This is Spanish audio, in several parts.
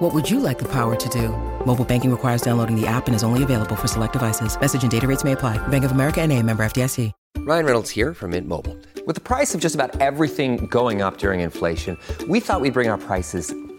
What would you like the power to do? Mobile banking requires downloading the app and is only available for select devices. Message and data rates may apply. Bank of America and a member FDIC. Ryan Reynolds here from Mint Mobile. With the price of just about everything going up during inflation, we thought we'd bring our prices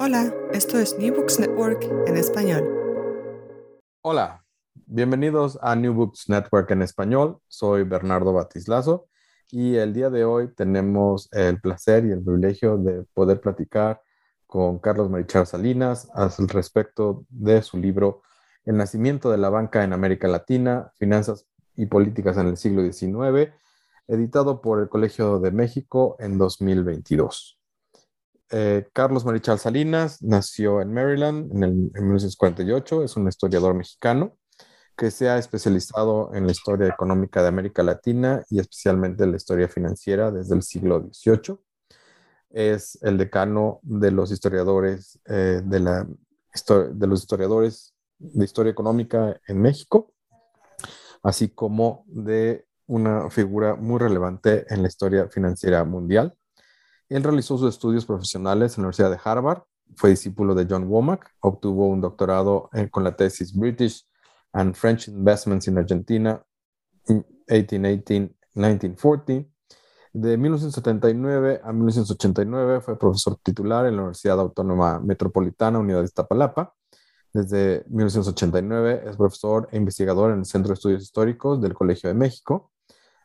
Hola, esto es New Books Network en español. Hola, bienvenidos a New Books Network en español. Soy Bernardo Batislazo y el día de hoy tenemos el placer y el privilegio de poder platicar con Carlos Marichal Salinas al respecto de su libro El nacimiento de la banca en América Latina, finanzas y políticas en el siglo XIX, editado por el Colegio de México en 2022. Eh, Carlos Marichal Salinas nació en Maryland en, el, en 1948, es un historiador mexicano que se ha especializado en la historia económica de América Latina y especialmente en la historia financiera desde el siglo XVIII. Es el decano de los historiadores eh, de, la, de los historiadores de historia económica en México, así como de una figura muy relevante en la historia financiera mundial. Él realizó sus estudios profesionales en la Universidad de Harvard, fue discípulo de John Womack, obtuvo un doctorado en, con la tesis British and French Investments in Argentina 1818-1940. De 1979 a 1989 fue profesor titular en la Universidad Autónoma Metropolitana Unidad de Iztapalapa. Desde 1989 es profesor e investigador en el Centro de Estudios Históricos del Colegio de México.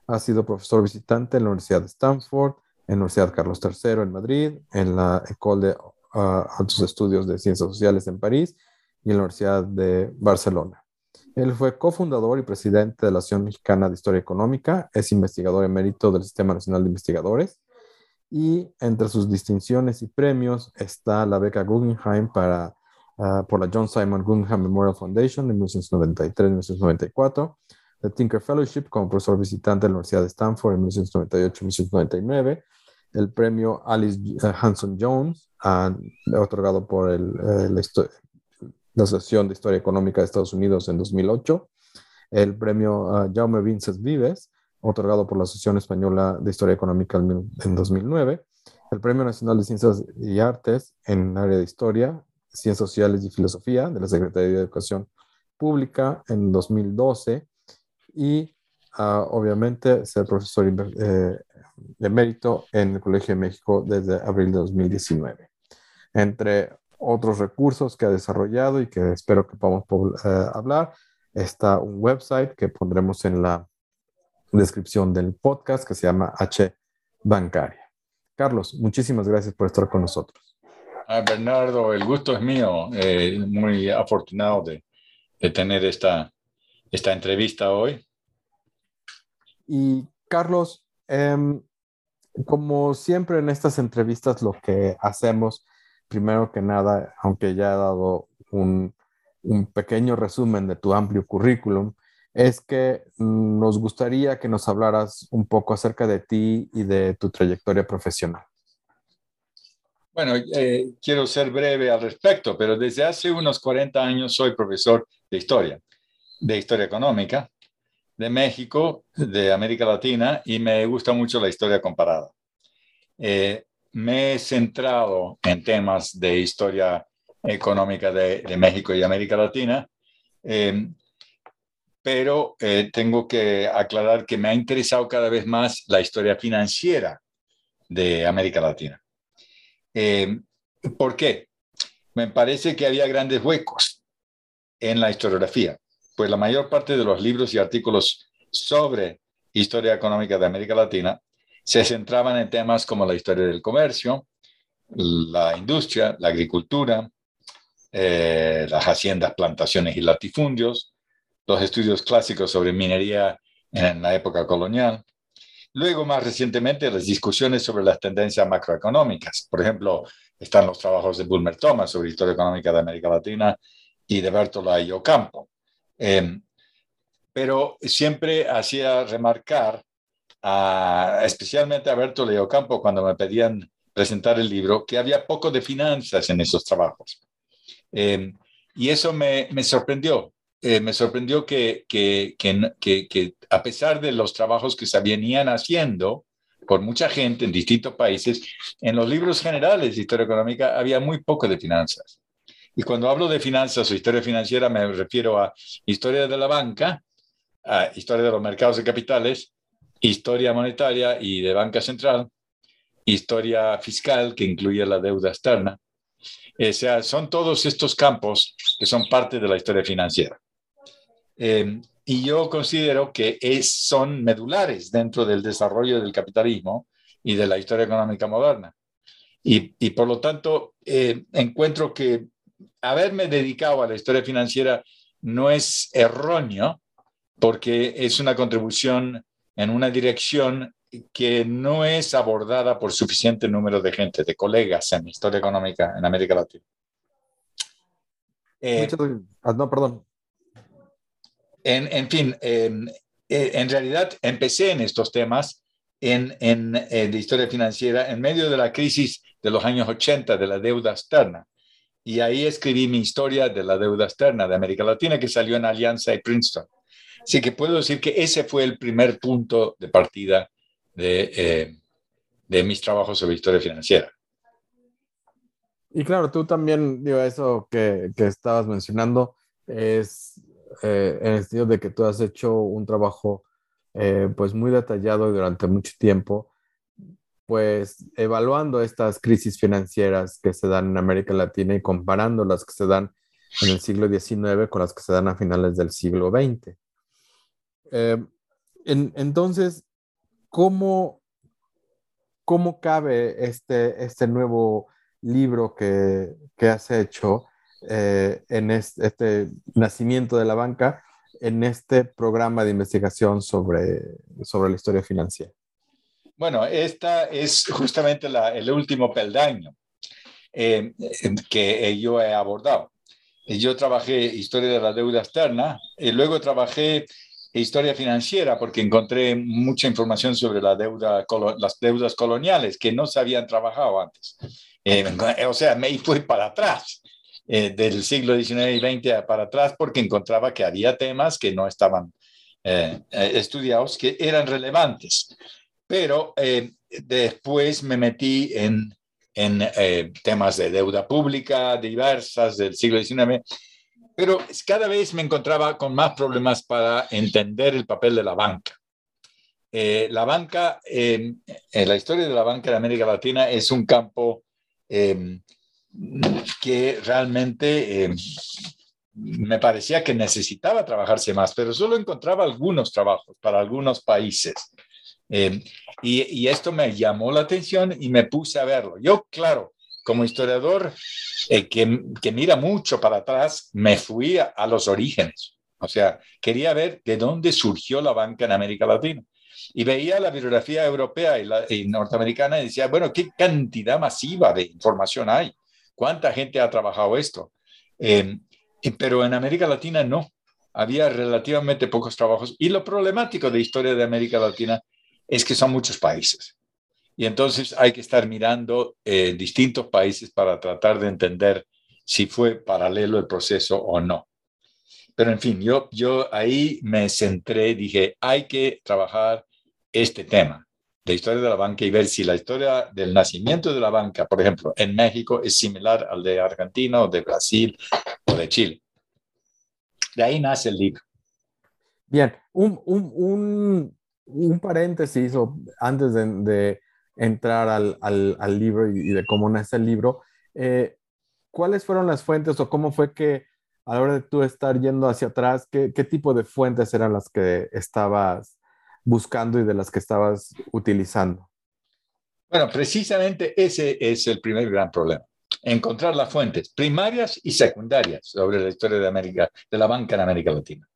Ha sido profesor visitante en la Universidad de Stanford, en la Universidad Carlos III en Madrid, en la École de uh, Altos Estudios de Ciencias Sociales en París y en la Universidad de Barcelona. Él fue cofundador y presidente de la Asociación Mexicana de Historia Económica, es investigador emérito del Sistema Nacional de Investigadores y entre sus distinciones y premios está la beca Guggenheim para, uh, por la John Simon Guggenheim Memorial Foundation en 1993-1994, la Tinker Fellowship como profesor visitante de la Universidad de Stanford en 1998-1999, el premio Alice Hanson Jones, otorgado por el, uh, la, Asociación de Historia Económica de Estados Unidos en 2008, el premio uh, Jaume Vinces Vives, otorgado por la Asociación Española de Historia Económica en 2009, el Premio Nacional de Ciencias y Artes en área de Historia, Ciencias Sociales y Filosofía de la Secretaría de Educación Pública en 2012 y uh, obviamente ser profesor eh, emérito en el Colegio de México desde abril de 2019. Entre otros recursos que ha desarrollado y que espero que podamos uh, hablar. Está un website que pondremos en la descripción del podcast que se llama H Bancaria. Carlos, muchísimas gracias por estar con nosotros. Ah, Bernardo, el gusto es mío. Eh, muy afortunado de, de tener esta, esta entrevista hoy. Y Carlos, eh, como siempre en estas entrevistas, lo que hacemos primero que nada, aunque ya he dado un, un, pequeño resumen de tu amplio currículum, es que nos gustaría que nos hablaras un poco acerca de ti y de tu trayectoria profesional. Bueno, eh, quiero ser breve al respecto, pero desde hace unos 40 años soy profesor de historia, de historia económica, de México, de América Latina, y me gusta mucho la historia comparada. Eh, me he centrado en temas de historia económica de, México y América Latina, eh, pero eh, tengo que aclarar que me ha interesado cada vez más la historia financiera de América Latina. Eh, ¿Por qué? Me parece que había grandes huecos en la historiografía, pues la mayor parte de los libros y artículos sobre historia económica de América Latina se centraban en temas como la historia del comercio, la industria, la agricultura, eh, las haciendas, plantaciones y latifundios, los estudios clásicos sobre minería en la época colonial. Luego, más recientemente, las discusiones sobre las tendencias macroeconómicas. Por ejemplo, están los trabajos de Bulmer Thomas sobre historia económica de América Latina y de Bertola y Ocampo. Em, pero siempre hacía remarcar, especialmente a Bertola y Ocampo, cuando me pedían presentar el libro, que había poco de finanzas en esos trabajos. Em, y eso me, me sorprendió, eh, me sorprendió que, que, que, que, a pesar de los trabajos que se venían haciendo por mucha gente en distintos países, en los libros generales de historia económica había muy poco de finanzas. Y cuando hablo de finanzas o historia financiera me refiero a historia de la banca, a historia de los mercados de capitales, historia monetaria y de banca central, historia fiscal que incluye la deuda externa. O sea, son todos estos campos que son parte de la historia financiera. Eh, y yo considero que es, son medulares dentro del desarrollo del capitalismo y de la historia económica moderna. Y, y por lo tanto, eh, encuentro que haberme dedicado a la historia financiera no es erróneo, porque es una contribución en una dirección que no es abordada por suficiente número de gente, de colegas en historia económica en América Latina. Eh, ah, no, perdón. En, fin, em, eh, en realidad empecé en estos temas en, en, en, de historia financiera en medio de la crisis de los años 80 de la deuda externa. Y ahí escribí mi historia de la deuda externa de América Latina que salió en Alianza y Princeton. Así que puedo decir que ese fue el primer punto de partida de, eh, de mis trabajos sobre historia financiera. Y claro, tú también, digo, eso que, que estabas mencionando es eh, en el sentido de que tú has hecho un trabajo eh, pues muy detallado y durante mucho tiempo, pues evaluando estas crisis financieras que se dan en América Latina y comparando las que se dan en el siglo XIX con las que se dan a finales del siglo XX. Eh, entonces, ¿cómo, ¿cómo cabe este, este nuevo libro que, que has hecho eh, en este, nacimiento de la banca en este programa de investigación sobre, sobre la historia financiera? Bueno, esta es justamente el último peldaño eh, que yo he abordado. Yo trabajé historia de la deuda externa y luego trabajé historia financiera porque encontré mucha información sobre las deudas coloniales que no se habían trabajado antes. Eh, o sea, me fui para atrás eh, del siglo XIX y XX para atrás porque encontraba que había temas que no estaban eh, eh, estudiados, que eran relevantes. Pero después me metí en, en temas de deuda pública diversas del siglo XIX, pero cada vez me encontraba con más problemas para entender el papel de la banca. la banca, en la historia de la banca de América Latina es un campo que realmente eh, me parecía que necesitaba trabajarse más, pero solo encontraba algunos trabajos para algunos países. Eh, y, esto me llamó la atención y me puse a verlo. Yo, claro, como historiador eh, que, que, mira mucho para atrás, me fui a, los orígenes. O sea, quería ver de dónde surgió la banca en América Latina. Y veía la bibliografía europea y, la, y norteamericana y decía, bueno, qué cantidad masiva de información hay. ¿Cuánta gente ha trabajado esto? pero en América Latina no. Había relativamente pocos trabajos. Y lo problemático de historia de América Latina es que son muchos países. Y entonces hay que estar mirando eh, distintos países para tratar de entender si fue paralelo el proceso o no. Pero en fin, yo, yo ahí me centré, dije, hay que trabajar este tema. de historia de la banca y ver si la historia del nacimiento de la banca, por ejemplo, en México es similar al de Argentina o de Brasil o de Chile. De ahí nace el libro. Bien, un, un, un, un paréntesis antes de, entrar al, al, libro y, de cómo nace el libro. Eh, ¿Cuáles fueron las fuentes o cómo fue que a la hora de tú estar yendo hacia atrás, qué, qué tipo de fuentes eran las que estabas buscando y de las que estabas utilizando? Bueno, precisamente ese es el primer gran problema. Encontrar las fuentes primarias y secundarias sobre la historia de América, de la banca en América Latina.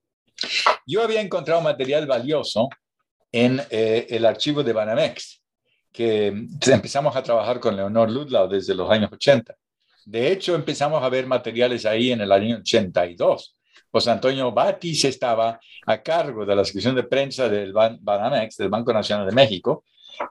Yo había encontrado material valioso en eh, el archivo de Banamex, que empezamos a trabajar con Leonor Ludlow desde los años 80. De hecho, empezamos a ver materiales ahí en el año 82. José Antonio Batis estaba a cargo de la sección de prensa del Banamex, del Banco Nacional de México,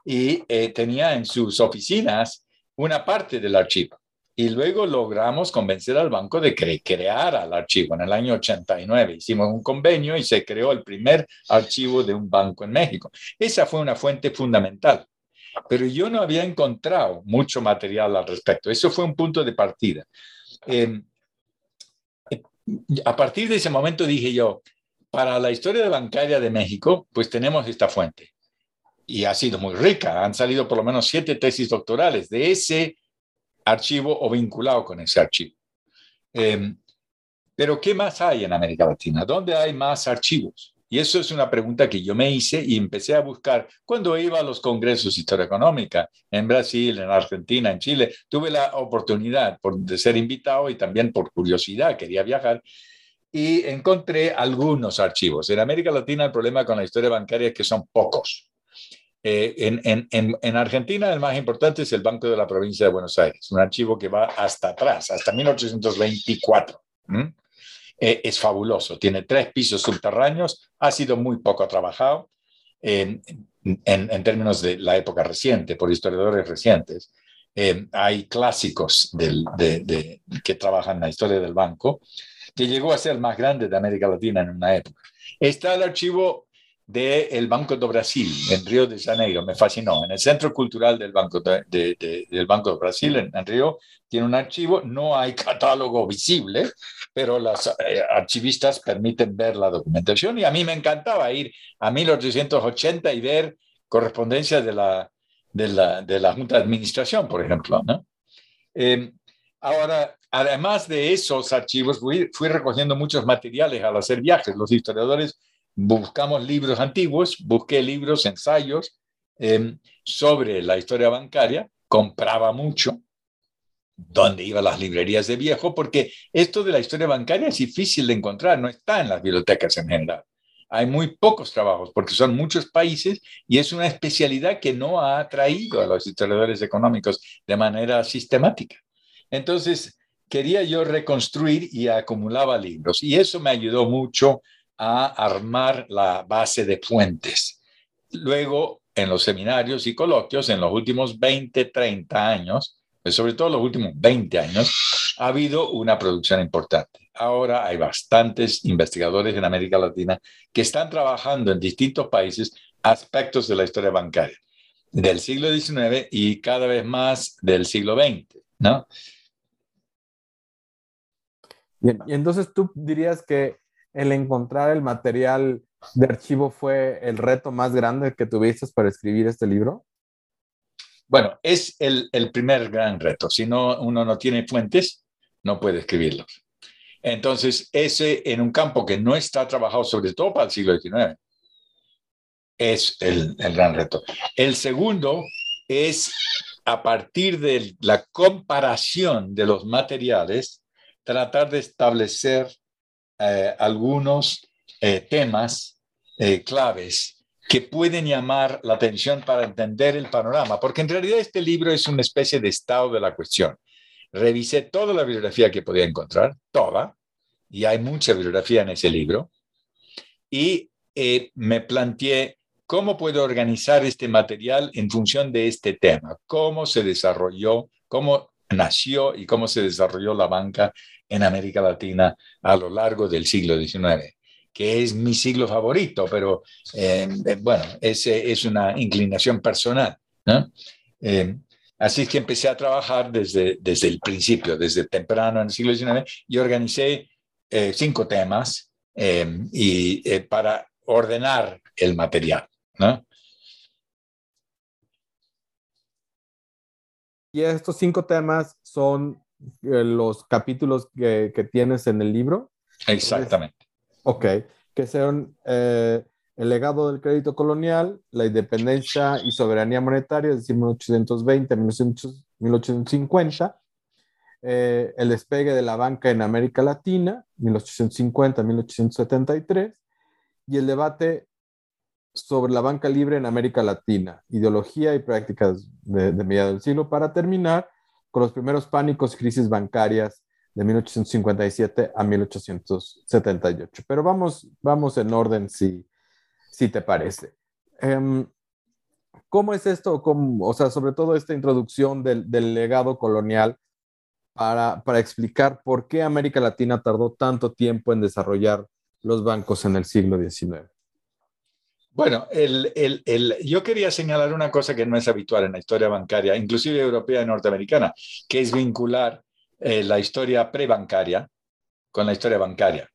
y eh, tenía en sus oficinas una parte del archivo. Y luego logramos convencer al banco de que creara el archivo. En el año 89 hicimos un convenio y se creó el primer archivo de un banco en México. Esa fue una fuente fundamental. Pero yo no había encontrado mucho material al respecto. Eso fue un punto de partida. Em, a partir de ese momento dije yo, para la historia bancaria de México, pues tenemos esta fuente. Y ha sido muy rica. Han salido por lo menos siete tesis doctorales de ese archivo o vinculado con ese archivo. Em, pero ¿qué más hay en América Latina? ¿Dónde hay más archivos? Y eso es una pregunta que yo me hice y empecé a buscar cuando iba a los congresos de historia económica en Brasil, en Argentina, en Chile. Tuve la oportunidad de ser invitado y también por curiosidad quería viajar y encontré algunos archivos. En América Latina el problema con la historia bancaria es que son pocos. Eh, en, en, en, Argentina el más importante es el Banco de la Provincia de Buenos Aires, un archivo que va hasta atrás, hasta 1824. Eh, es fabuloso, tiene tres pisos subterráneos, ha sido muy poco trabajado en, términos de la época reciente, por historiadores recientes. Eh, hay clásicos del, de, que trabajan en la historia del banco, que llegó a ser el más grande de América Latina en una época. Está el archivo del Banco do Brasil en Río de Janeiro, me fascinó. En el Centro Cultural del Banco de, del Banco de Brasil en, Río tiene un archivo, no hay catálogo visible, pero las eh, archivistas permiten ver la documentación y a mí me encantaba ir a 1880 y ver correspondencia de la, de la, de la Junta de Administración, por ejemplo. ¿no? Em, ahora, además de esos archivos, fui, fui recogiendo muchos materiales al hacer viajes. Los historiadores buscamos libros antiguos, busqué libros, ensayos em, sobre la historia bancaria, compraba mucho, donde iba las librerías de viejo, porque esto de la historia bancaria es difícil de encontrar, no está en las bibliotecas en general. Hay muy pocos trabajos porque son muchos países y es una especialidad que no ha atraído a los historiadores económicos de manera sistemática. Entonces, quería yo reconstruir y acumulaba libros y eso me ayudó mucho a armar la base de fuentes. Luego, en los seminarios y coloquios, en los últimos 20, 30 años, pues sobre todo los últimos 20 años, ha habido una producción importante. Ahora hay bastantes investigadores en América Latina que están trabajando en distintos países aspectos de la historia bancaria del siglo XIX y cada vez más del siglo XX, ¿no? Bien, y entonces tú dirías que el encontrar el material de archivo fue el reto más grande que tuviste para escribir este libro? Bueno, es el, primer gran reto. Si no, uno no tiene fuentes, no puede escribirlos. Entonces, ese en un campo que no está trabajado sobre todo para el siglo XIX, es el, el gran reto. El segundo es a partir de la comparación de los materiales, tratar de establecer eh, algunos eh, temas eh, claves que pueden llamar la atención para entender el panorama, porque en realidad este libro es una especie de estado de la cuestión. Revisé toda la bibliografía que podía encontrar, toda, y hay mucha bibliografía en ese libro, y me planteé cómo puedo organizar este material en función de este tema, cómo se desarrolló, cómo nació y cómo se desarrolló la banca en América Latina a lo largo del siglo XIX. que es mi siglo favorito, pero eh, bueno, es, es una inclinación personal. ¿no? así que empecé a trabajar desde, desde el principio, desde temprano en el siglo XIX, y organicé cinco temas y, para ordenar el material. ¿no? Y estos cinco temas son eh, los capítulos que, tienes en el libro. Exactamente. ok, que son eh, el legado del crédito colonial, la independencia y soberanía monetaria, es decir, 1820 1850, eh, el despegue de la banca en América Latina, 1850-1873, y el debate sobre la banca libre en América Latina, ideología y prácticas de, de mediados del siglo, para terminar con los primeros pánicos y crisis bancarias de 1857 a 1878. Pero vamos, vamos en orden si, si te parece. Em, ¿Cómo es esto? o sea, sobre todo esta introducción del, del legado colonial para, para, explicar por qué América Latina tardó tanto tiempo en desarrollar los bancos en el siglo XIX. Bueno, yo quería señalar una cosa que no es habitual en la historia bancaria, inclusive europea y norteamericana, que es vincular eh, la historia prebancaria con la historia bancaria.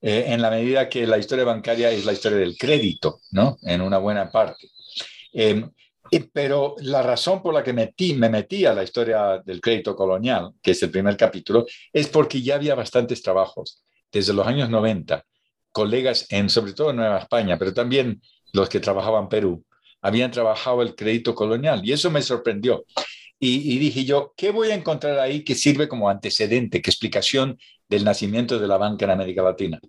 Eh, en la medida que la historia bancaria es la historia del crédito, ¿no? En una buena parte. Em, pero la razón por la que metí, me metí a la historia del crédito colonial, que es el primer capítulo, es porque ya había bastantes trabajos desde los años 90, colegas en, sobre todo en Nueva España, pero también los que trabajaban en Perú, habían trabajado el crédito colonial y eso me sorprendió. Y, dije yo, ¿qué voy a encontrar ahí que sirve como antecedente, que explicación del nacimiento de la banca en América Latina?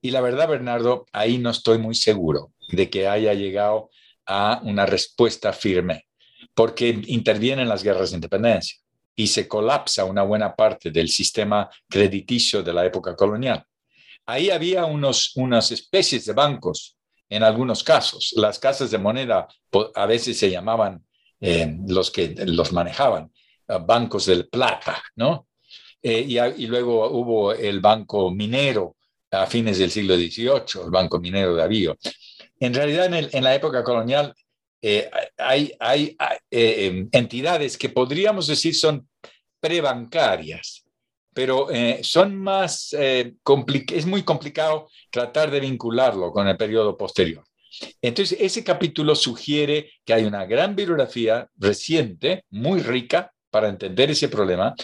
Y la verdad, Bernardo, ahí no estoy muy seguro de que haya llegado a una respuesta firme, porque intervienen las guerras de independencia y se colapsa una buena parte del sistema crediticio de la época colonial. Ahí había unos, unas especies de bancos en algunos casos. Las casas de moneda a veces se llamaban eh, los que los manejaban, eh, bancos del plata, ¿no? Eh, y, luego hubo el banco minero a fines del siglo XVIII, el banco minero de Avío. En realidad, en, la época colonial, hay, hay em, entidades que podríamos decir son prebancarias, pero son más, es muy complicado tratar de vincularlo con el periodo posterior. Entonces, ese capítulo sugiere que hay una gran bibliografía reciente, muy rica, para entender ese problema,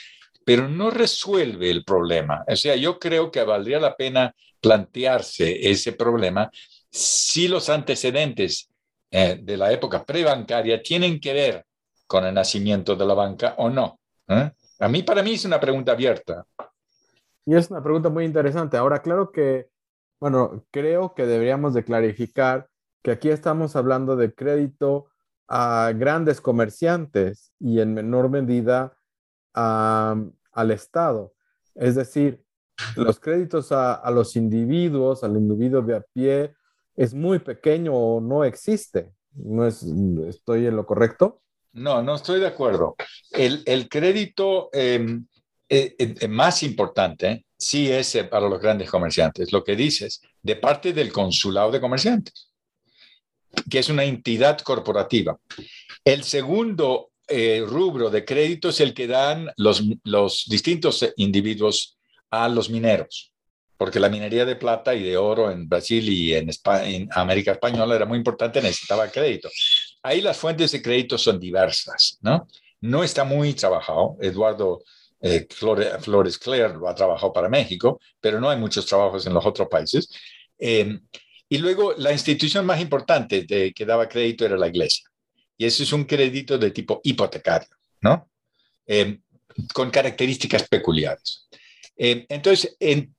pero no resuelve el problema. O sea, yo creo que valdría la pena plantearse ese problema si los antecedentes eh, de la época prebancaria tienen que ver con el nacimiento de la banca o no. ¿eh? A mí, para mí, es una pregunta abierta. Y es una pregunta muy interesante. Ahora, claro que, bueno, creo que deberíamos de clarificar que aquí estamos hablando de crédito a grandes comerciantes y en menor medida al Estado. Es decir, los créditos a, los individuos, al individuo de a pie, es muy pequeño o no existe. ¿No es, ¿Estoy en lo correcto? No, no estoy de acuerdo. El, crédito em, eh, eh, más importante sí es para los grandes comerciantes, lo que dices, de parte del consulado de comerciantes que es una entidad corporativa. El segundo eh, rubro de crédito es el que dan los, los distintos individuos a los mineros, porque la minería de plata y de oro en Brasil y en, en América Española era muy importante, necesitaba crédito. Ahí las fuentes de crédito son diversas, ¿no? No está muy trabajado. Eduardo eh, Flores, Clare lo ha trabajado para México, pero no hay muchos trabajos en los otros países. Eh, y luego la institución más importante de, que daba crédito era la iglesia. Y eso es un crédito de tipo hipotecario, ¿no? Em, con características peculiares. Em, entonces,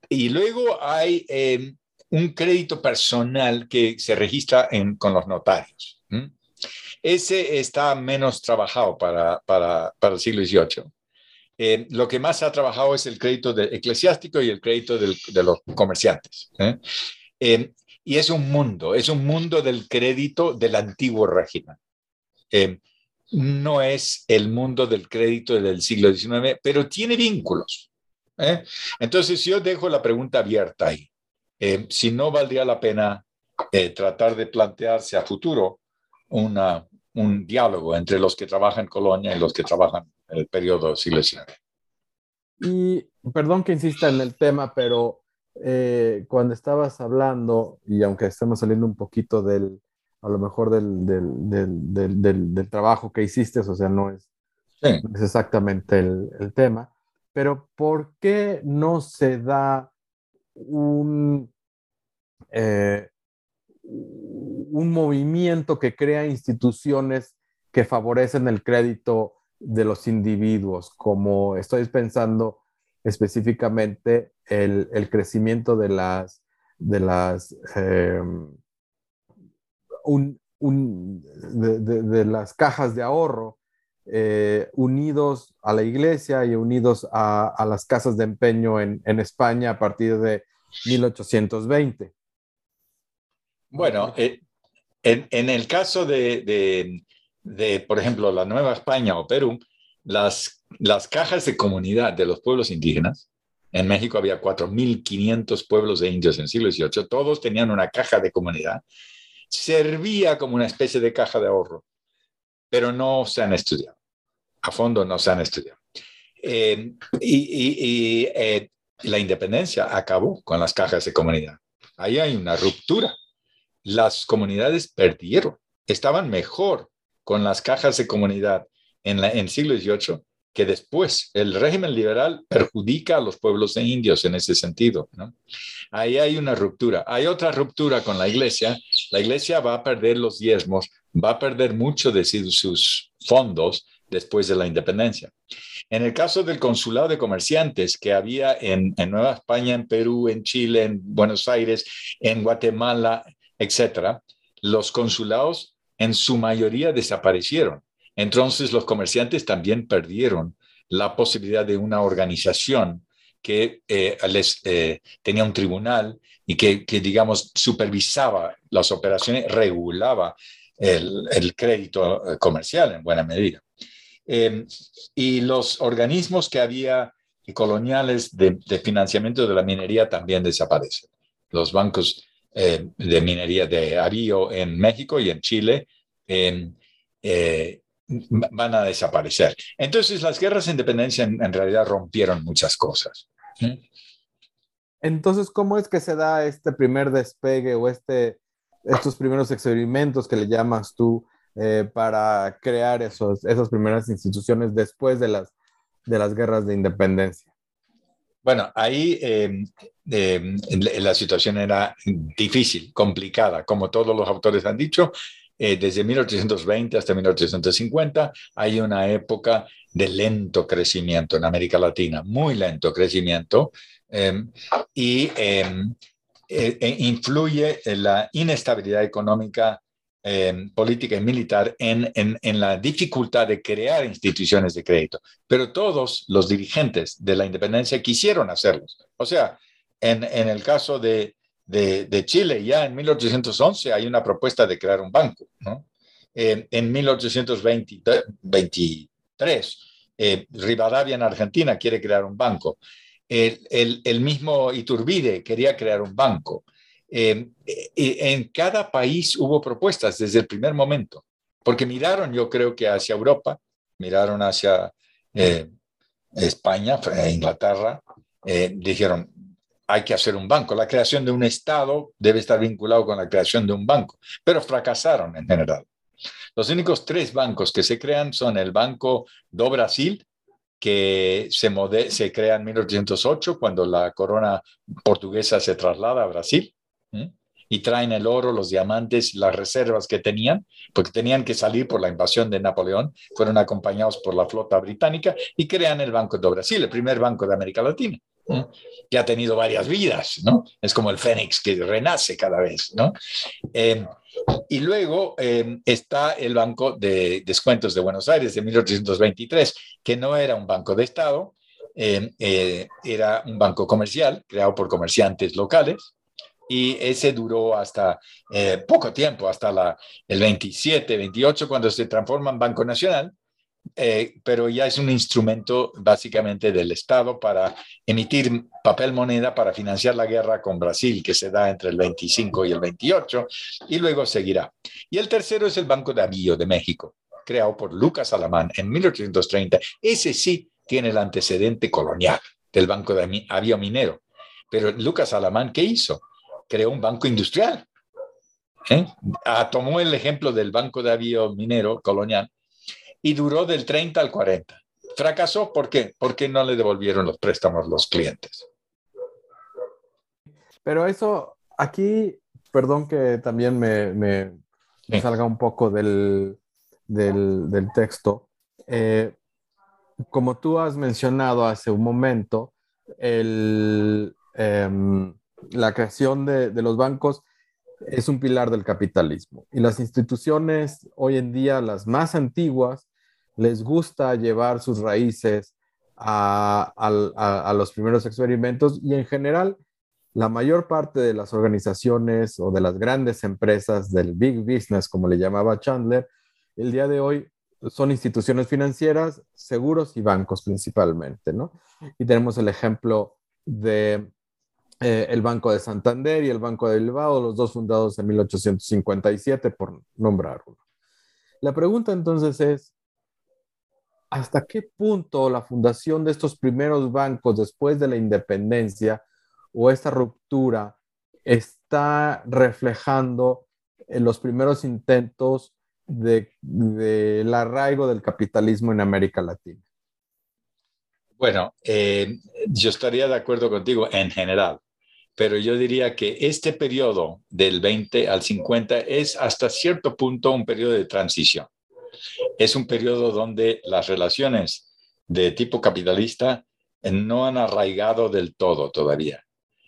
y luego hay em, un crédito personal que se registra en, con los notarios. Ese está menos trabajado para, para, para el siglo XVIII. lo que más ha trabajado es el crédito de, eclesiástico y el crédito de los comerciantes. ¿eh? Y es un mundo, es un mundo del crédito del antiguo régimen. Eh, no es el mundo del crédito del siglo XIX, pero tiene vínculos. ¿eh? Entonces yo dejo la pregunta abierta ahí. eh, si no valdría la pena eh, tratar de plantearse a futuro una, un diálogo entre los que trabajan en Colonia y los que trabajan en el periodo XIX. Y perdón que insista en el tema, pero eh, cuando estabas hablando, y aunque estemos saliendo un poquito del, a lo mejor del, del, del, del trabajo que hiciste, o sea, no es, sí. no es exactamente el, tema, pero ¿por qué no se da un, eh, un movimiento que crea instituciones que favorecen el crédito de los individuos, como estoy pensando específicamente el, el crecimiento de las, de las, eh, un, un, de, de, las cajas de ahorro eh, unidos a la iglesia y unidos a, a las casas de empeño en, en, España a partir de 1820. Bueno, eh, en, el caso de, por ejemplo, la Nueva España o Perú, las, cajas de comunidad de los pueblos indígenas, en México había 4.500 pueblos de indios en el siglo XVIII, todos tenían una caja de comunidad, servía como una especie de caja de ahorro, pero no se han estudiado, a fondo no se han estudiado. Eh, y eh, la independencia acabó con las cajas de comunidad. Ahí hay una ruptura. Las comunidades perdieron, estaban mejor con las cajas de comunidad en, la, en siglo XVIII que después el régimen liberal perjudica a los pueblos de indios en ese sentido. Ahí hay una ruptura. Hay otra ruptura con la iglesia. La iglesia va a perder los diezmos, va a perder mucho de sus fondos después de la independencia. En el caso del consulado de comerciantes que había en, en Nueva España, en Perú, en Chile, en Buenos Aires, en Guatemala, etcétera, los consulados en su mayoría desaparecieron. Entonces los comerciantes también perdieron la posibilidad de una organización que eh, les eh, tenía un tribunal y que, digamos, supervisaba las operaciones, regulaba el, crédito eh, comercial en buena medida. Eh, y los organismos que había coloniales de, financiamiento de la minería también desaparecen. Los bancos eh, de minería de Arío en México y en Chile eh, van a desaparecer. Entonces, las guerras de independencia en, en realidad rompieron muchas cosas. Entonces, ¿cómo es que se da este primer despegue o este, estos primeros experimentos que le llamas tú eh, para crear esos, esas primeras instituciones después de las, de las guerras de independencia? Bueno, ahí eh, eh, la situación era difícil, complicada, como todos los autores han dicho. Eh, desde 1820 hasta 1850 hay una época de lento crecimiento en América Latina, muy lento crecimiento, eh, y em, eh, e influye la inestabilidad económica, em, política y militar en, en, la dificultad de crear instituciones de crédito. Pero todos los dirigentes de la independencia quisieron hacerlos. O sea, en, en el caso de, de, Chile. Ya en 1811 hay una propuesta de crear un banco. ¿no? Eh, en 1823, eh, Rivadavia en Argentina quiere crear un banco. El, el mismo Iturbide quería crear un banco. Eh, en cada país hubo propuestas desde el primer momento, porque miraron, yo creo que hacia Europa, miraron hacia eh, España, Inglaterra, dijeron, hay que hacer un banco. La creación de un Estado debe estar vinculado con la creación de un banco, pero fracasaron en general. Los únicos tres bancos que se crean son el Banco do Brasil, que se, se crea en 1808 cuando la corona portuguesa se traslada a Brasil. Y traen el oro, los diamantes, las reservas que tenían, porque tenían que salir por la invasión de Napoleón, fueron acompañados por la flota británica y crean el Banco de Brasil, el primer banco de América Latina, que ha tenido varias vidas, ¿no? Es como el fénix que renace cada vez, ¿no? Eh, y luego eh, está el Banco de Descuentos de Buenos Aires de 1823, que no era un banco de Estado, eh, era un banco comercial creado por comerciantes locales, y ese duró hasta eh, poco tiempo, hasta la, el 27, 28, cuando se transforma en Banco Nacional eh, pero ya es un instrumento básicamente del Estado para emitir papel moneda para financiar la guerra con Brasil, que se da entre el 25 y el 28, y luego seguirá. Y el tercero es el Banco de Avío de México, creado por Lucas Alamán en 1830. Ese sí tiene el antecedente colonial del Banco de Avío Minero. Pero Lucas Alamán, ¿qué hizo? Creó un banco industrial. ¿eh? Ah, tomó el ejemplo del Banco de Avío Minero colonial y duró del 30 al 40. Fracasó, ¿por qué? Porque no le devolvieron los préstamos los clientes. Pero eso, aquí, perdón que también me, salga un poco del, del, texto. Eh, como tú has mencionado hace un momento, el, em, la creación de, los bancos es un pilar del capitalismo y las instituciones hoy en día, las más antiguas, les gusta llevar sus raíces a, los primeros experimentos y en general la mayor parte de las organizaciones o de las grandes empresas del big business, como le llamaba Chandler, el día de hoy son instituciones financieras, seguros y bancos principalmente, ¿no? Y tenemos el ejemplo de eh, el Banco de Santander y el Banco de Bilbao, los dos fundados en 1857, por nombrar uno. La pregunta entonces es, hasta qué punto la fundación de estos primeros bancos después de la independencia o esta ruptura está reflejando los primeros intentos del arraigo del capitalismo en América Latina. Bueno, eh, yo estaría de acuerdo contigo en general, pero yo diría que este periodo del 20 al 50 es hasta cierto punto un periodo de transición es un periodo donde las relaciones de tipo capitalista no han arraigado del todo todavía.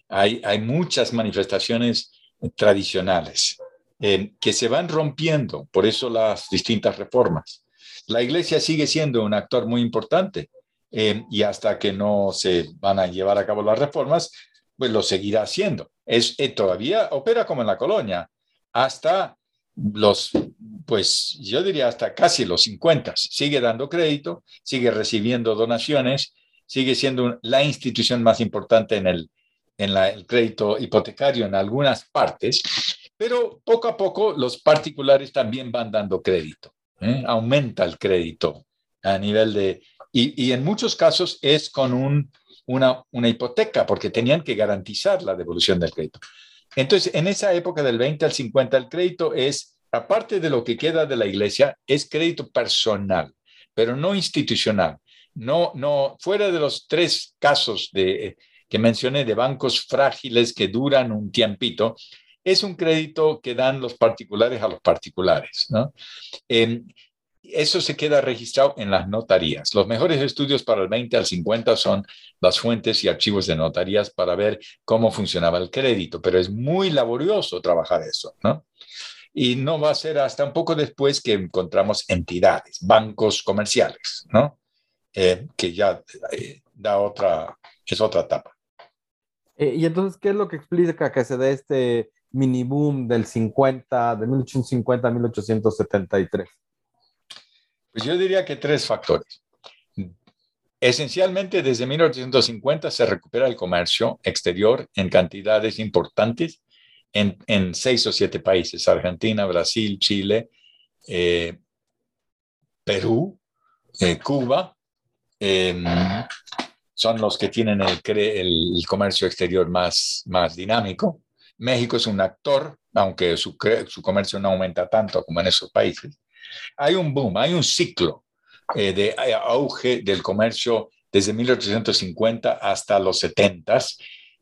Hay, hay muchas manifestaciones tradicionales eh, que se van rompiendo, por eso las distintas reformas. La iglesia sigue siendo un actor muy importante eh, y hasta que no se van a llevar a cabo las reformas, pues lo seguirá haciendo. Es, eh, todavía opera como en la colonia, hasta los pues yo diría hasta casi los 50. Sigue dando crédito, sigue recibiendo donaciones, sigue siendo la institución más importante en el, en el crédito hipotecario en algunas partes, pero poco a poco los particulares también van dando crédito. ¿eh? Aumenta el crédito a nivel de... Y, y en muchos casos es con un, una, una hipoteca, porque tenían que garantizar la devolución del crédito. Entonces, en esa época del 20 al 50, el crédito es aparte de lo que queda de la iglesia, es crédito personal, pero no institucional. No, no, fuera de los tres casos de, que mencioné de bancos frágiles que duran un tiempito, es un crédito que dan los particulares a los particulares. ¿no? Eso se queda registrado en las notarías. Los mejores estudios para el 20 al 50 son las fuentes y archivos de notarías para ver cómo funcionaba el crédito, pero es muy laborioso trabajar eso, ¿no? y no va a ser hasta un poco después que encontramos entidades, bancos comerciales, ¿no? Eh, que ya eh, da otra, es otra etapa. Eh, y entonces, ¿qué es lo que explica que se dé este mini boom del 50, de 1850 a 1873? Pues yo diría que tres factores. Esencialmente, desde 1850 se recupera el comercio exterior en cantidades importantes en, seis o siete países, Argentina, Brasil, Chile, eh, Perú, eh, Cuba, em, son los que tienen el, el, comercio exterior más, más dinámico. México es un actor, aunque su, su, comercio no aumenta tanto como en esos países. Hay un boom, hay un ciclo eh, de auge del comercio desde 1850 hasta los 70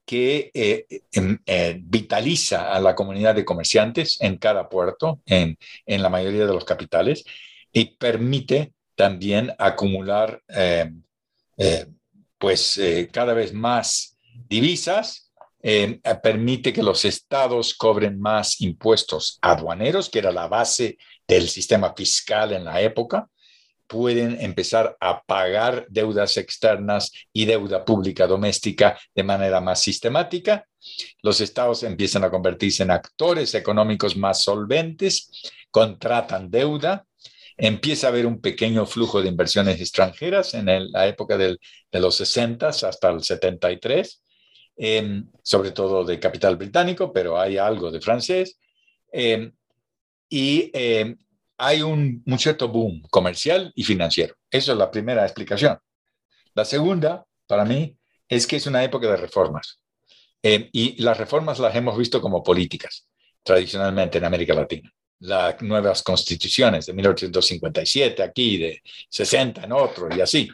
que eh, em, eh, vitaliza a la comunidad de comerciantes en cada puerto, en, en la mayoría de los capitales, y permite también acumular em, eh, pues cada vez más divisas, em, permite que los estados cobren más impuestos aduaneros, que era la base del sistema fiscal en la época, pueden empezar a pagar deudas externas y deuda pública doméstica de manera más sistemática. Los estados empiezan a convertirse en actores económicos más solventes, contratan deuda empieza a haber un pequeño flujo de inversiones extranjeras en la época de los 60 hasta el 73, em, sobre todo de capital británico, pero hay algo de francés. Em, y em, hay un, un cierto boom comercial y financiero. Esa es la primera explicación. La segunda, para mí, es que es una época de reformas. y las reformas las hemos visto como políticas tradicionalmente en América Latina las nuevas constituciones de 1857 aquí, de 60 en otro y así.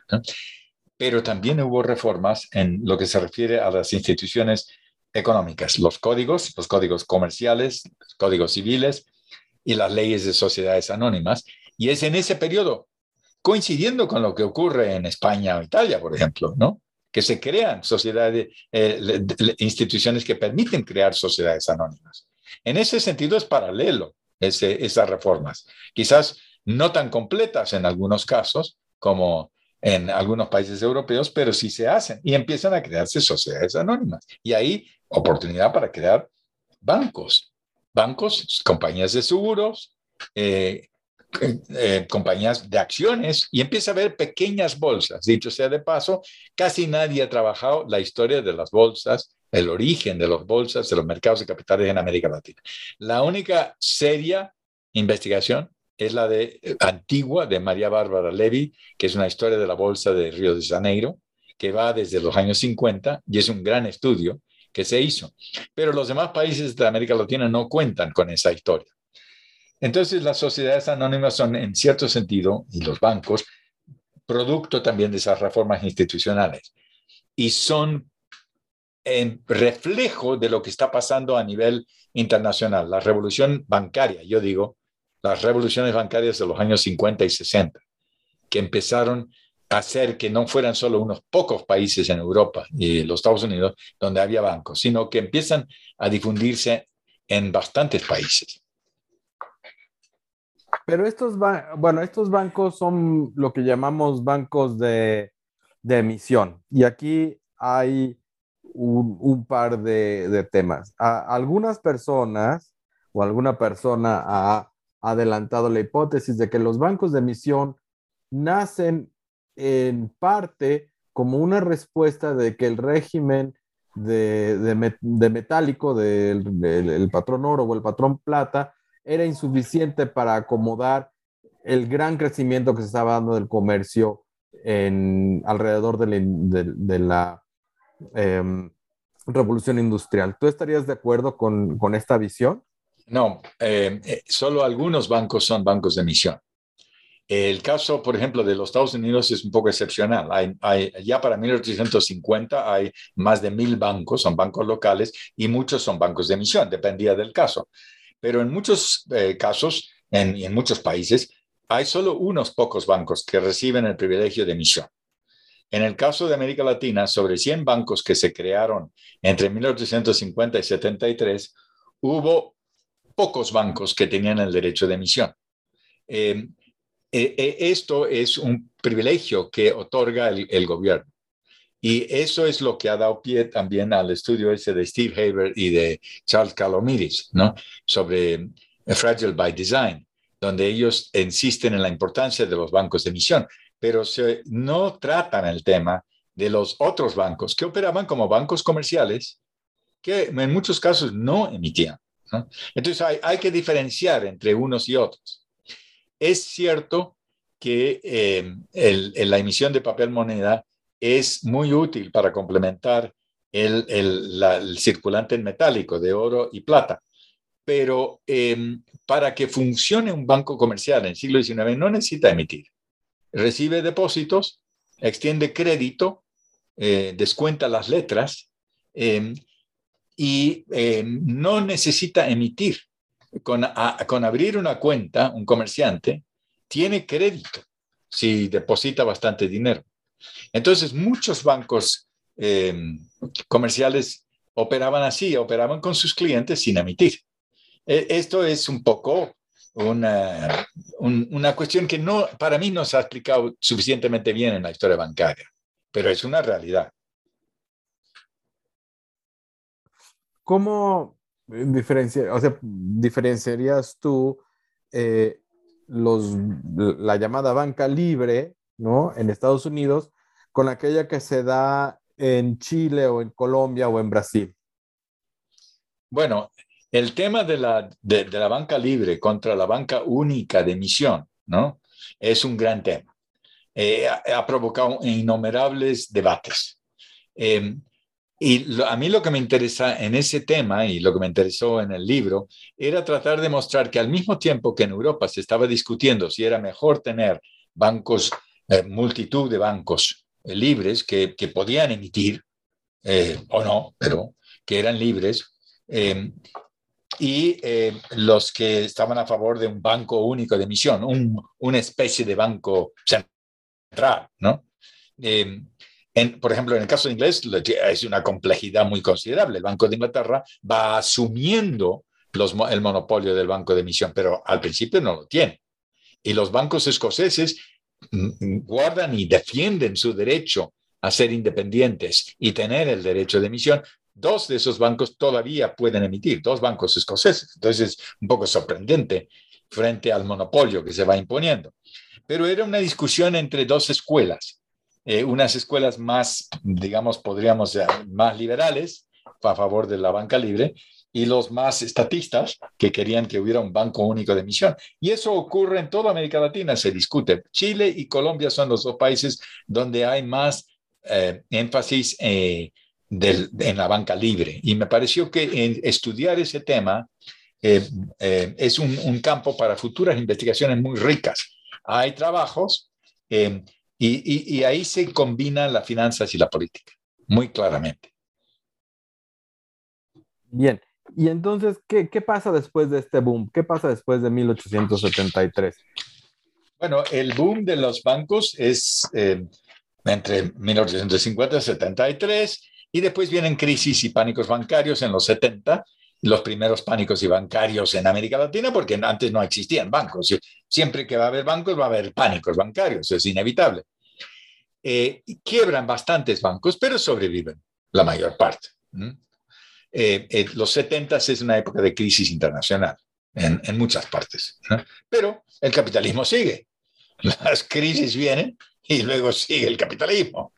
Pero también hubo reformas en lo que se refiere a las instituciones económicas, los códigos, los códigos comerciales, los códigos civiles y las leyes de sociedades anónimas. Y es en ese periodo, coincidiendo con lo que ocurre en España o Italia, por ejemplo, ¿no? que se crean sociedades, eh, instituciones que permiten crear sociedades anónimas. En ese sentido es paralelo esas reformas. Quizás no tan completas en algunos casos como en algunos países europeos, pero sí se hacen y empiezan a crearse sociedades anónimas. Y ahí oportunidad para crear bancos, bancos, compañías de seguros, eh, eh, compañías de acciones y empieza a haber pequeñas bolsas. Dicho sea de paso, casi nadie ha trabajado la historia de las bolsas el origen de las bolsas, de los mercados de capitales en América Latina. La única seria investigación es la de eh, antigua de María Bárbara Levy, que es una historia de la bolsa de Río de Janeiro, que va desde los años 50 y es un gran estudio que se hizo. Pero los demás países de América Latina no cuentan con esa historia. Entonces, las sociedades anónimas son, en cierto sentido, y los bancos, producto también de esas reformas institucionales. Y son en reflejo de lo que está pasando a nivel internacional. La revolución bancaria, yo digo, las revoluciones bancarias de los años 50 y 60, que empezaron hacer que no fueran solo unos pocos países en Europa y los Estados Unidos donde había bancos, sino que empiezan a difundirse en bastantes países. Pero estos, bueno, estos bancos son lo que llamamos bancos de, de emisión. Y aquí hay un, par de, temas. algunas personas o alguna persona ha adelantado la hipótesis de que los bancos de emisión nacen en parte como una respuesta de que el régimen de, metálico del, patrón oro o el patrón plata era insuficiente para acomodar el gran crecimiento que se estaba dando del comercio alrededor de la Em, revolución industrial. ¿Tú estarías de acuerdo con, esta visión? No, em, eh, solo algunos bancos son bancos de emisión. El caso, por ejemplo, de los Estados Unidos es un poco excepcional. Ya para 1850 hay más de mil bancos, son bancos locales, y muchos son bancos de emisión, dependía del caso. Pero en muchos eh, casos, en, muchos países, hay solo unos pocos bancos que reciben el privilegio de emisión. En el caso de América Latina, sobre 100 bancos que se crearon entre 1850 y 73, hubo pocos bancos que tenían el derecho de emisión. Eh, eh, eh, esto es un privilegio que otorga el, gobierno. Y eso es lo que ha dado pie también al estudio ese de Steve Haber y de Charles Calomiris, ¿no? Sobre Fragile by Design, donde ellos insisten en la importancia de los bancos de emisión pero no tratan el tema de los otros bancos que operaban como bancos comerciales que en muchos casos no emitían. Entonces hay, que diferenciar entre unos y otros. Es cierto que eh, la emisión de papel moneda es muy útil para complementar el, circulante metálico de oro y plata, pero eh, para que funcione un banco comercial en el siglo XIX no necesita emitir recibe depósitos, extiende crédito, eh, descuenta las letras em, y em, no necesita emitir. Con, con abrir una cuenta, un comerciante tiene crédito si deposita bastante dinero. Entonces, muchos bancos em, comerciales operaban así, operaban con sus clientes sin emitir. E, esto es un poco una, una cuestión que no, para mí no se ha explicado suficientemente bien en la historia bancaria, pero es una realidad. ¿Cómo diferencia, o sea, diferenciarías tú eh, los, la llamada banca libre, ¿no? En Estados Unidos, con aquella que se da en Chile o en Colombia o en Brasil? Bueno, el tema de la, de, la banca libre contra la banca única de emisión, ¿no? Es un gran tema. Eh, ha, provocado innumerables debates. Eh, y a mí lo que me interesa en ese tema y lo que me interesó en el libro era tratar de mostrar que al mismo tiempo que en Europa se estaba discutiendo si era mejor tener bancos, eh, multitud de bancos eh, libres que, que, podían emitir eh, o no, pero que eran libres, y los que estaban a favor de un banco único de emisión, un, una especie de banco central, ¿no? Por ejemplo, en el caso de inglés es una complejidad muy considerable. El Banco de Inglaterra va asumiendo el monopolio del banco de emisión, pero al principio no lo tiene. Y los bancos escoceses mm, mm, guardan y defienden su derecho a ser independientes y tener el derecho de emisión. Dos de esos bancos todavía pueden emitir, dos bancos escoceses. Entonces es un poco sorprendente frente al monopolio que se va imponiendo. Pero era una discusión entre dos escuelas eh, unas escuelas más, digamos, podríamos ser más liberales, a favor de la banca libre, y los más estatistas que querían que hubiera un banco único de emisión. Y eso ocurre en toda América Latina, se discute. Chile y Colombia son los dos países donde hay más eh, énfasis eh, en la banca libre. Y me pareció que estudiar ese tema es un, un, campo para futuras investigaciones muy ricas. Hay trabajos y, ahí se combinan las finanzas y la política, muy claramente. Bien, y entonces, ¿qué, pasa después de este boom? ¿Qué pasa después de 1873? Bueno, el boom de los bancos es eh, entre 1850 y 73, y después vienen crisis y pánicos bancarios en los 70, los primeros pánicos y bancarios en América Latina, porque antes no existían bancos. Siempre que va a haber bancos, va a haber pánicos bancarios, es inevitable. Eh, quiebran bastantes bancos, pero sobreviven la mayor parte. Eh, los 70 es una época de crisis internacional en muchas partes, pero el capitalismo sigue. Las crisis vienen y luego sigue el capitalismo.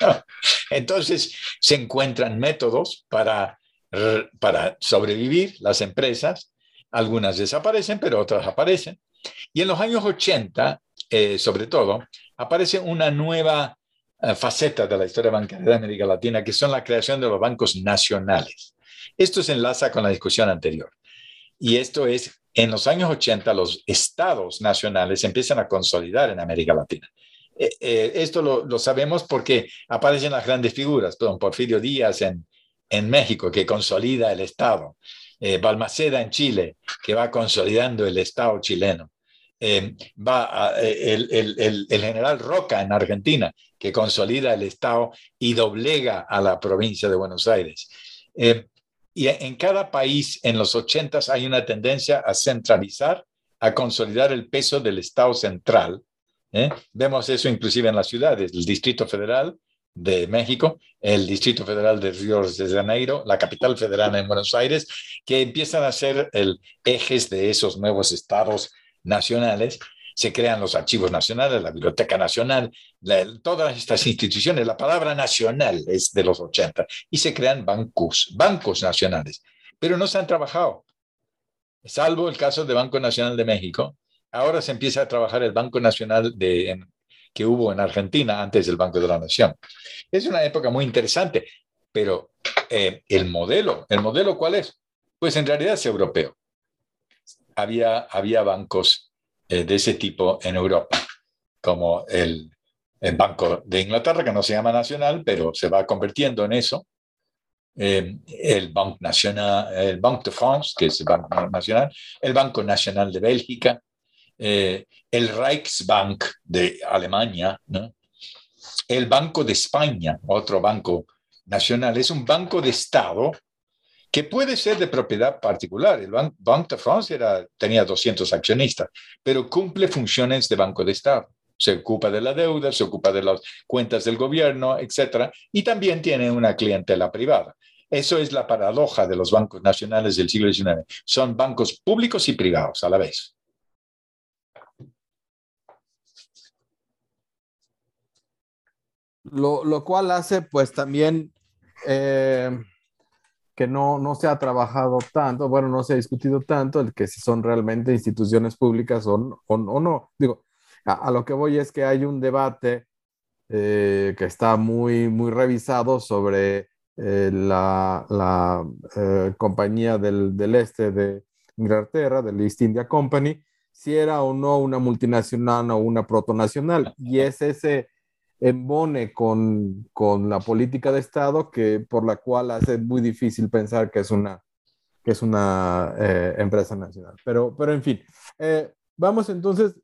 Entonces se encuentran métodos para para sobrevivir las empresas. Algunas desaparecen, pero otras aparecen. Y en los años 80, eh, sobre todo, aparece una nueva eh, faceta de la historia bancaria de América Latina, que son la creación de los bancos nacionales. Esto se enlaza con la discusión anterior. Y esto es, en los años 80, los estados nacionales empiezan a consolidar en América Latina. Eh, esto lo, lo, sabemos porque aparecen las grandes figuras, don Porfirio Díaz en, en México, que consolida el Estado, eh, Balmaceda en Chile, que va consolidando el Estado chileno, eh, va eh, el, general Roca en Argentina, que consolida el Estado y doblega a la provincia de Buenos Aires. y en cada país en los 80 hay una tendencia a centralizar, a consolidar el peso del Estado central. Vemos eso inclusive en las ciudades, el Distrito Federal de México, el Distrito Federal de Río de Janeiro, la capital federal en Buenos Aires, que empiezan a ser el ejes de esos nuevos estados nacionales. Se crean los archivos nacionales, la Biblioteca Nacional, todas estas instituciones. La palabra nacional es de los 80 y se crean bancos, bancos nacionales, pero no se han trabajado. Salvo el caso del Banco Nacional de México, ahora se empieza a trabajar el Banco Nacional de, que hubo en Argentina antes del Banco de la Nación. Es una época muy interesante, pero eh, el modelo, ¿el modelo cuál es? Pues en realidad es europeo. Había, había bancos eh, de ese tipo en Europa, como el, el, Banco de Inglaterra, que no se llama nacional, pero se va convirtiendo en eso. Eh, el Banco Nacional, el Banque de France, que es el Banco Nacional, el Banco Nacional de Bélgica, eh, el Reichsbank de Alemania, el Banco de España, otro banco nacional, es un banco de Estado que puede ser de propiedad particular. El Banco de France tenía 200 accionistas, pero cumple funciones de banco de Estado. Se ocupa de la deuda, se ocupa de las cuentas del gobierno, etc. Y también tiene una clientela privada. Eso es la paradoja de los bancos nacionales del siglo XIX. Son bancos públicos y privados a la vez. Lo, lo cual hace pues también eh, que no, no se ha trabajado tanto, bueno, no se ha discutido tanto el que si son realmente instituciones públicas o, o, no. Digo, a, lo que voy es que hay un debate eh, que está muy, muy revisado sobre eh, la, la compañía del, del, este de Inglaterra, del East India Company, si era o no una multinacional o una protonacional. Y es ese embone con, con, la política de Estado que por la cual hace muy difícil pensar que es una, que es una eh, empresa nacional. Pero, pero en fin, eh, vamos entonces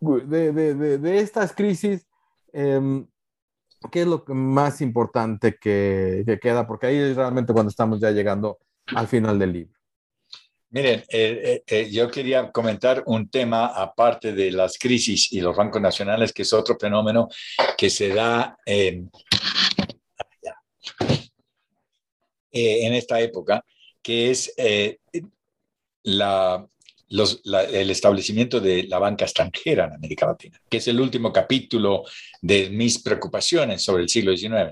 de, de, de, estas crisis, eh, ¿qué es lo más importante que, que, queda? Porque ahí es realmente cuando estamos ya llegando al final del libro. Miren, eh, eh, yo quería comentar un tema aparte de las crisis y los bancos nacionales, que es otro fenómeno que se da eh, en esta época, que es la, los, la, el establecimiento de la banca extranjera en América Latina, que es el último capítulo de mis preocupaciones sobre el siglo XIX.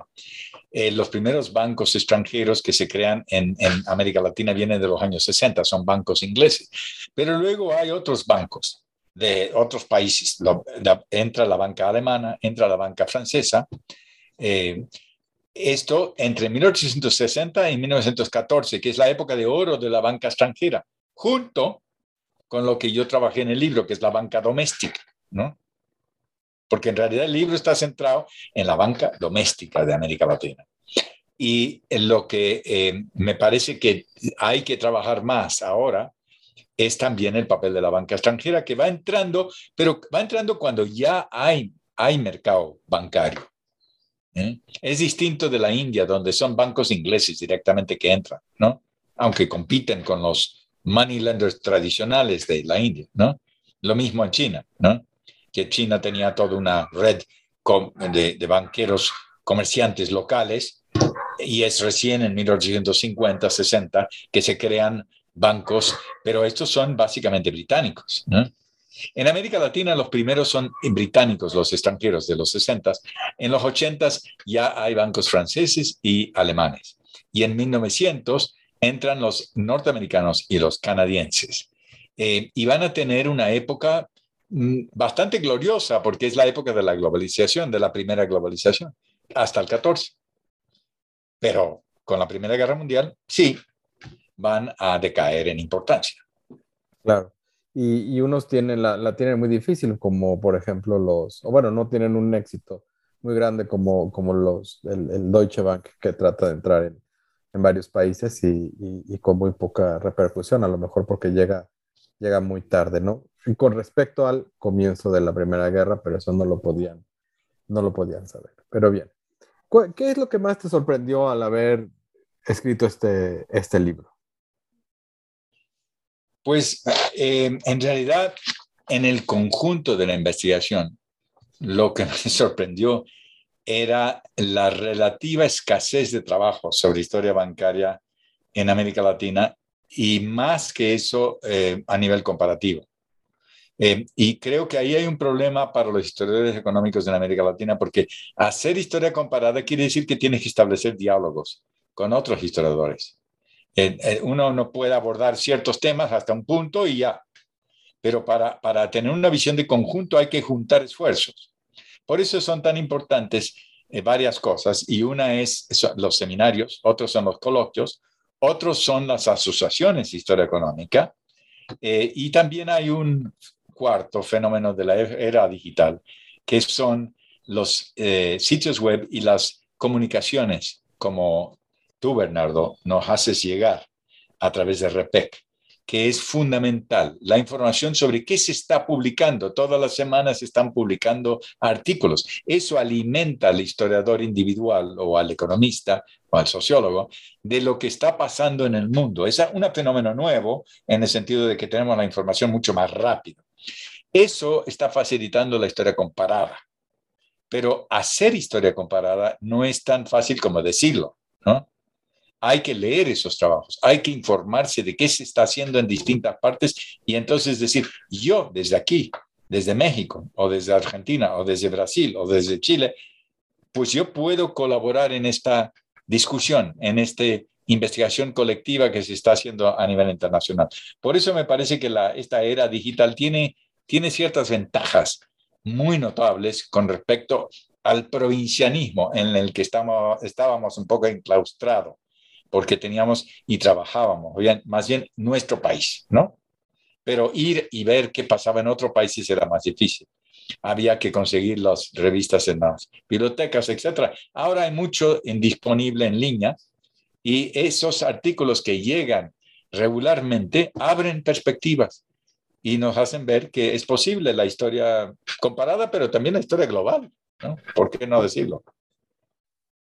Eh, los primeros bancos extranjeros que se crean en, en, América Latina vienen de los años 60, son bancos ingleses, pero luego hay otros bancos de otros países. Lo, entra la banca alemana, entra la banca francesa. Eh, esto entre 1860 y 1914, que es la época de oro de la banca extranjera, junto con lo que yo trabajé en el libro, que es la banca doméstica, ¿no? Porque en realidad el libro está centrado en la banca doméstica de América Latina. Y en lo que eh, me parece que hay que trabajar más ahora es también el papel de la banca extranjera, que va entrando, pero va entrando cuando ya hay, hay mercado bancario. ¿eh? Es distinto de la India, donde son bancos ingleses directamente que entran, ¿no? Aunque compiten con los money lenders tradicionales de la India, ¿no? Lo mismo en China, ¿no? Que China tenía toda una red de, banqueros comerciantes locales y es recién en 1850, 60 que se crean bancos, pero estos son básicamente británicos. En América Latina los primeros son británicos, los extranjeros de los 60. En los 80 ya hay bancos franceses y alemanes. Y en 1900 entran los norteamericanos y los canadienses. Eh, y van a tener una época bastante gloriosa porque es la época de la globalización, de la primera globalización, hasta el 14. Pero con la Primera Guerra Mundial, sí, van a decaer en importancia. Claro. Y, y unos tienen la, la, tienen muy difícil, como por ejemplo los, o bueno, no tienen un éxito muy grande como, como los, el, el Deutsche Bank que trata de entrar en, en varios países y, y, y, con muy poca repercusión, a lo mejor porque llega, llega muy tarde, ¿no? Con respecto al comienzo de la Primera Guerra, pero eso no lo podían, no lo podían saber. Pero bien, ¿qué es lo que más te sorprendió al haber escrito este, este libro? Pues eh, en realidad, en el conjunto de la investigación, lo que me sorprendió era la relativa escasez de trabajo sobre historia bancaria en América Latina y más que eso eh, a nivel comparativo. Eh, y creo que ahí hay un problema para los historiadores económicos en América Latina porque hacer historia comparada quiere decir que tienes que establecer diálogos con otros historiadores. Eh, eh, uno no puede abordar ciertos temas hasta un punto y ya, pero para, para tener una visión de conjunto hay que juntar esfuerzos. Por eso son tan importantes eh, varias cosas y una es los seminarios, otros son los coloquios, otros son las asociaciones de historia económica eh, y también hay un cuarto fenómeno de la era digital que son los eh, sitios web y las comunicaciones como tú, Bernardo, nos haces llegar a través de REPEC que es fundamental. La información sobre qué se está publicando. Todas las semanas se están publicando artículos. Eso alimenta al historiador individual o al economista o al sociólogo de lo que está pasando en el mundo. Es un fenómeno nuevo en el sentido de que tenemos la información mucho más rápido. Eso está facilitando la historia comparada. Pero hacer historia comparada no es tan fácil como decirlo, ¿no? hay que leer esos trabajos, hay que informarse de qué se está haciendo en distintas partes y entonces decir, yo desde aquí, desde México o desde Argentina o desde Brasil o desde Chile, pues yo puedo colaborar en esta discusión, en esta investigación colectiva que se está haciendo a nivel internacional. Por eso me parece que esta era digital tiene, tiene ciertas ventajas muy notables con respecto al provincianismo en el que estamos, estábamos un poco enclaustrados, porque teníamos y trabajábamos, más bien nuestro país, ¿no? Pero ir y ver qué pasaba en otros países era más difícil había que conseguir las revistas en las bibliotecas, etc. Ahora hay mucho disponible en línea y esos artículos que llegan regularmente abren perspectivas y nos hacen ver que es posible la historia comparada, pero también la historia global. ¿no? ¿Por qué no decirlo?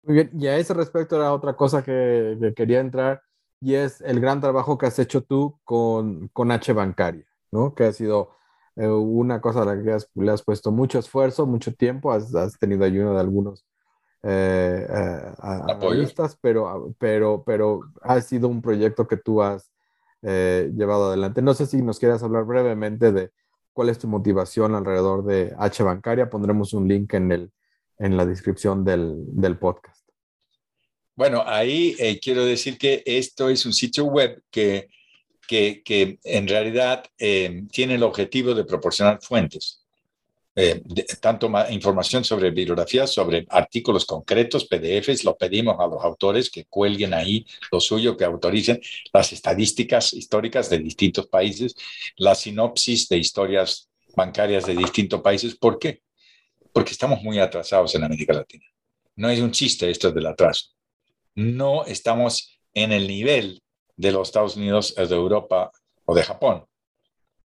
Muy bien, y a ese respecto era otra cosa que, quería entrar, y es el gran trabajo que has hecho tú con, con H Bancaria, ¿no? Que ha sido eh, una cosa a la que le has puesto mucho esfuerzo, mucho tiempo, has, tenido ayuda de algunos eh, eh pero, pero, pero ha sido un proyecto que tú has eh, llevado adelante. No sé si nos quieras hablar brevemente de cuál es tu motivación alrededor de H Bancaria. Pondremos un link en, el, en la descripción del, del podcast. Bueno, ahí quiero decir que esto es un sitio web que que, en realidad eh, tiene el objetivo de proporcionar fuentes, eh, tanto información sobre bibliografías, sobre artículos concretos, PDFs, lo pedimos a los autores que cuelguen ahí lo suyo, que autoricen las estadísticas históricas de distintos países, la sinopsis de historias bancarias de distintos países. ¿Por qué? Porque estamos muy atrasados en América Latina. No es un chiste esto del atraso. No estamos en el nivel de los Estados Unidos, de Europa o de Japón.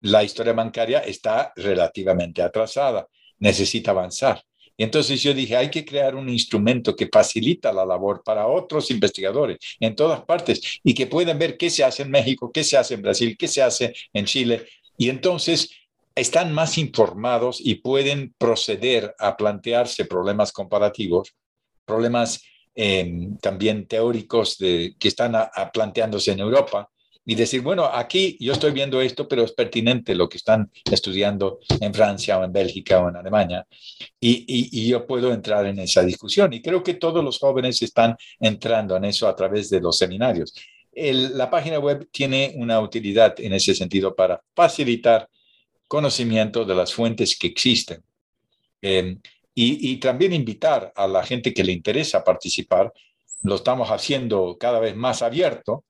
La historia bancaria está relativamente atrasada, necesita avanzar. Y entonces yo dije, hay que crear un instrumento que facilita la labor para otros investigadores en todas partes y que puedan ver qué se hace en México, qué se hace en Brasil, qué se hace en Chile. Y entonces están más informados y pueden proceder a plantearse problemas comparativos, problemas Em, también teóricos que están planteándose en Europa y decir, bueno, aquí yo estoy viendo esto, pero es pertinente lo que están estudiando en Francia o en Bélgica o en Alemania, y, y, yo puedo entrar en esa discusión. Y creo que todos los jóvenes están entrando en eso a través de los seminarios. la página web tiene una utilidad en ese sentido para facilitar conocimiento de las fuentes que existen. Eh, y, también invitar a la gente que le interesa participar, lo estamos haciendo cada vez más abierto,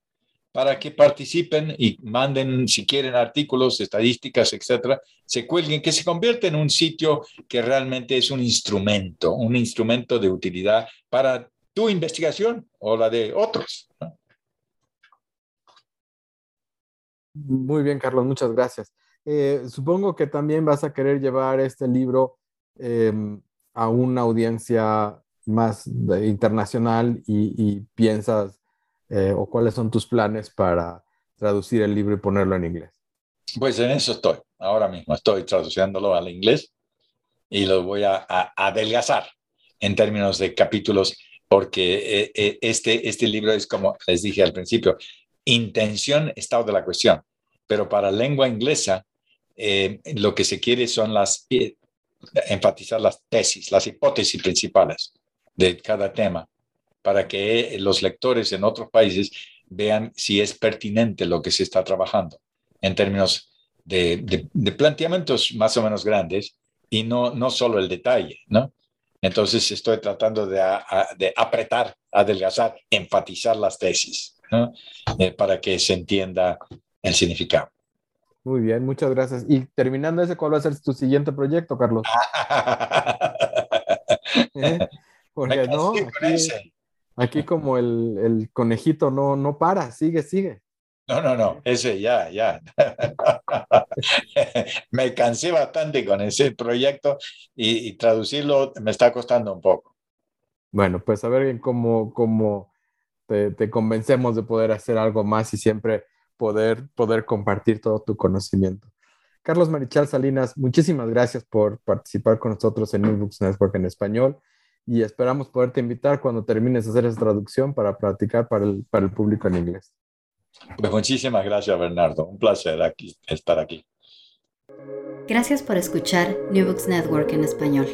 para que participen y manden, si quieren, artículos, estadísticas, etcétera, se cuelguen, que se convierta en un sitio que realmente es un instrumento, un instrumento de utilidad para tu investigación o la de otros. Muy bien, Carlos, muchas gracias. Eh, supongo que también vas a querer llevar este libro em, a una audiencia más internacional y, piensas eh, o cuáles son tus planes para traducir el libro y ponerlo en inglés? Pues en eso estoy. Ahora mismo estoy traduciéndolo al inglés y lo voy a, adelgazar en términos de capítulos porque eh, eh, este, este libro es como les dije al principio, intención, estado de la cuestión. Pero para lengua inglesa, lo que se quiere son las enfatizar las tesis, las hipótesis principales de cada tema, para que los lectores en otros países vean si es pertinente lo que se está trabajando en términos de, planteamientos más o menos grandes y no, no solo el detalle, ¿no? Entonces estoy tratando de, de apretar, adelgazar, enfatizar las tesis, ¿no? Eh, para que se entienda el significado. Muy bien, muchas gracias. Y terminando ese, ¿cuál va a ser tu siguiente proyecto, Carlos? ¿Eh? Porque no, aquí, como el, conejito no, no para, sigue, sigue. No, no, no, ese ya, ya. me cansé bastante con ese proyecto y, traducirlo me está costando un poco. Bueno, pues a ver cómo, cómo te, te convencemos de poder hacer algo más y siempre poder, poder compartir todo tu conocimiento. Carlos Marichal Salinas, muchísimas gracias por participar con nosotros en New Books Network en español y esperamos poderte invitar cuando termines de hacer esa traducción para practicar para el, para el público en inglés. Pues muchísimas gracias, Bernardo. Un placer aquí, estar aquí. Gracias por escuchar New Books Network en español.